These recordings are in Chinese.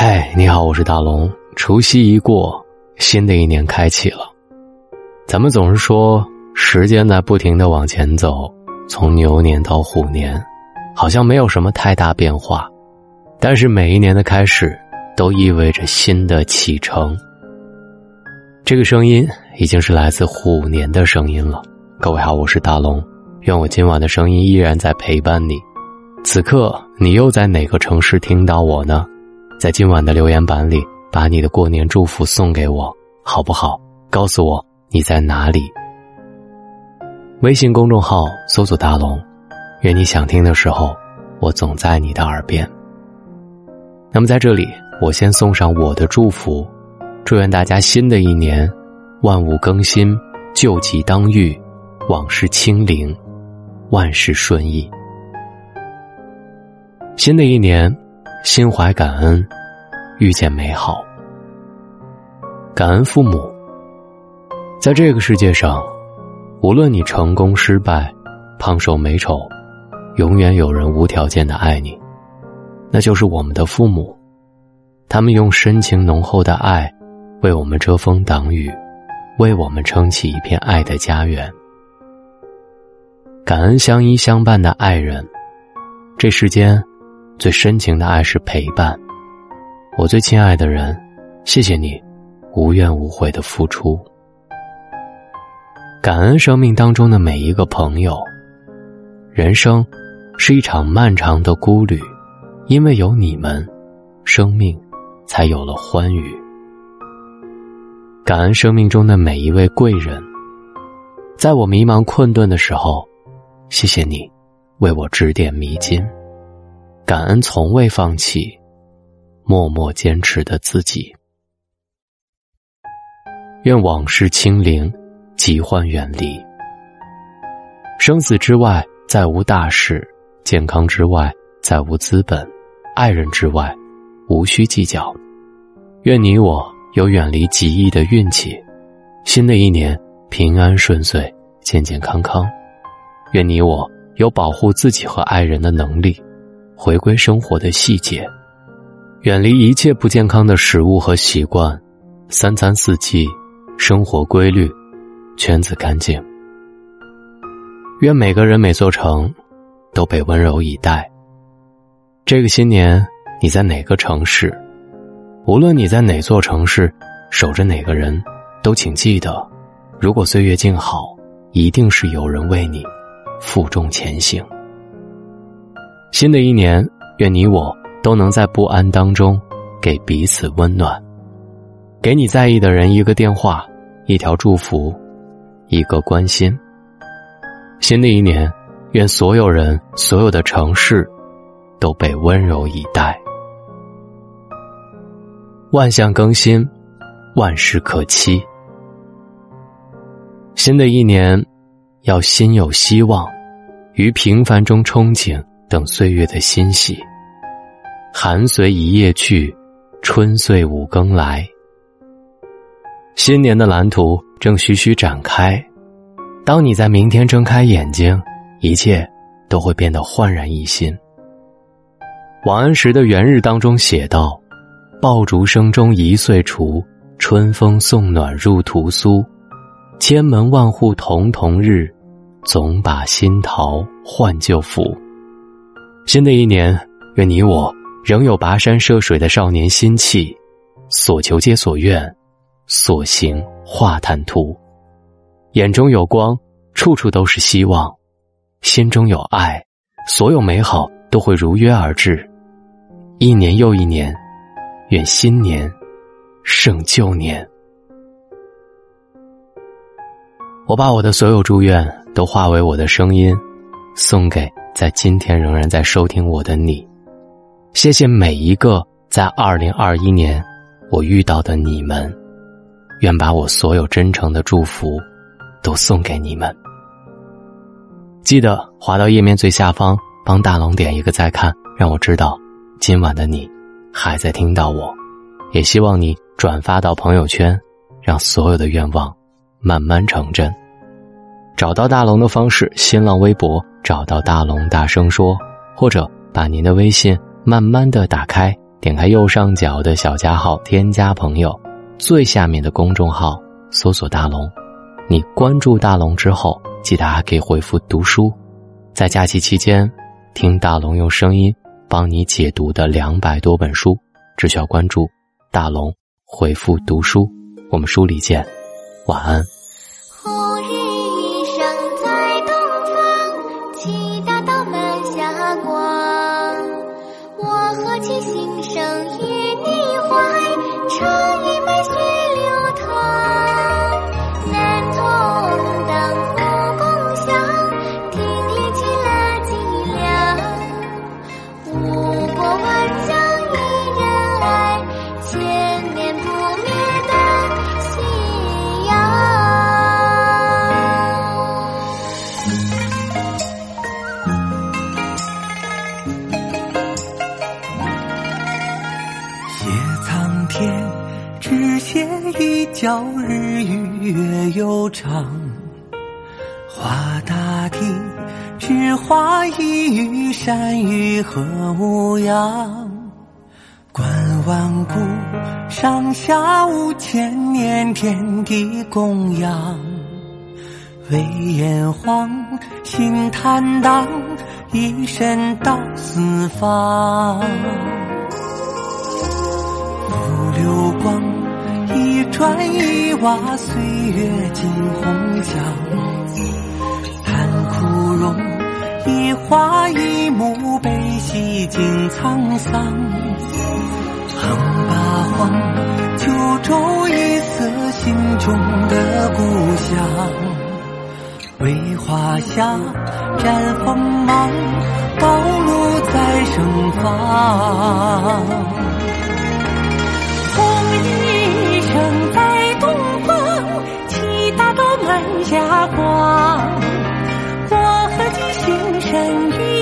嗨，你好，我是大龙。除夕一过，新的一年开启了。咱们总是说，时间在不停的往前走，从牛年到虎年，好像没有什么太大变化。但是每一年的开始，都意味着新的启程。这个声音已经是来自虎年的声音了。各位好，我是大龙。愿我今晚的声音依然在陪伴你。此刻，你又在哪个城市听到我呢？在今晚的留言板里，把你的过年祝福送给我，好不好？告诉我你在哪里。微信公众号搜索“大龙”，愿你想听的时候，我总在你的耳边。那么在这里，我先送上我的祝福，祝愿大家新的一年，万物更新，旧疾当愈，往事清零，万事顺意。新的一年。心怀感恩，遇见美好。感恩父母，在这个世界上，无论你成功失败、胖瘦美丑，永远有人无条件的爱你，那就是我们的父母。他们用深情浓厚的爱，为我们遮风挡雨，为我们撑起一片爱的家园。感恩相依相伴的爱人，这世间。最深情的爱是陪伴，我最亲爱的人，谢谢你，无怨无悔的付出。感恩生命当中的每一个朋友。人生是一场漫长的孤旅，因为有你们，生命才有了欢愉。感恩生命中的每一位贵人，在我迷茫困顿的时候，谢谢你，为我指点迷津。感恩从未放弃、默默坚持的自己。愿往事清零，疾患远离。生死之外再无大事，健康之外再无资本，爱人之外无需计较。愿你我有远离极易的运气，新的一年平安顺遂、健健康康。愿你我有保护自己和爱人的能力。回归生活的细节，远离一切不健康的食物和习惯，三餐四季，生活规律，圈子干净。愿每个人每座城都被温柔以待。这个新年，你在哪个城市？无论你在哪座城市，守着哪个人，都请记得：如果岁月静好，一定是有人为你负重前行。新的一年，愿你我都能在不安当中给彼此温暖，给你在意的人一个电话，一条祝福，一个关心。新的一年，愿所有人、所有的城市都被温柔以待。万象更新，万事可期。新的一年，要心有希望，于平凡中憧憬。等岁月的欣喜，寒随一夜去，春岁五更来。新年的蓝图正徐徐展开，当你在明天睁开眼睛，一切都会变得焕然一新。王安石的《元日》当中写道：“爆竹声中一岁除，春风送暖入屠苏。千门万户曈曈日，总把新桃换旧符。”新的一年，愿你我仍有跋山涉水的少年心气，所求皆所愿，所行化坦途，眼中有光，处处都是希望，心中有爱，所有美好都会如约而至。一年又一年，愿新年胜旧年。我把我的所有祝愿都化为我的声音，送给。在今天仍然在收听我的你，谢谢每一个在二零二一年我遇到的你们，愿把我所有真诚的祝福都送给你们。记得滑到页面最下方，帮大龙点一个再看，让我知道今晚的你还在听到我。也希望你转发到朋友圈，让所有的愿望慢慢成真。找到大龙的方式：新浪微博。找到大龙，大声说，或者把您的微信慢慢的打开，点开右上角的小加号，添加朋友，最下面的公众号搜索“大龙”。你关注大龙之后，记得还可以回复“读书”。在假期期间，听大龙用声音帮你解读的两百多本书，只需要关注大龙，回复“读书”，我们书里见。晚安。天只写一角日与月悠长，画大地，只画一隅山与河无恙。观万古，上下五千年，天地供养。为炎黄，心坦荡，一身到四方。流光。一砖一瓦，岁月尽红墙；叹枯荣，一花一木，悲喜尽沧桑。横八荒，九州一色，心中的故乡。为华夏绽锋芒，道路在盛放。霞光。我和你心神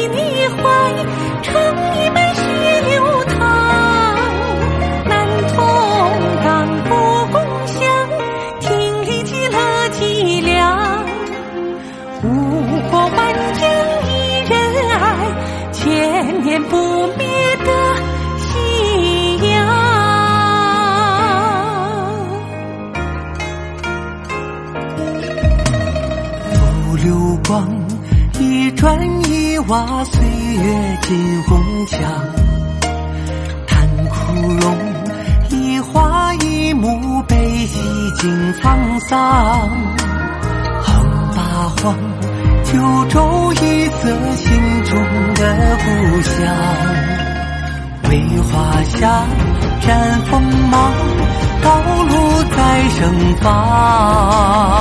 瓦，岁月尽红墙；叹枯荣，一花一木，悲喜尽沧桑。横八荒，九州一色，心中的故乡。为华夏展锋芒，道路在盛放。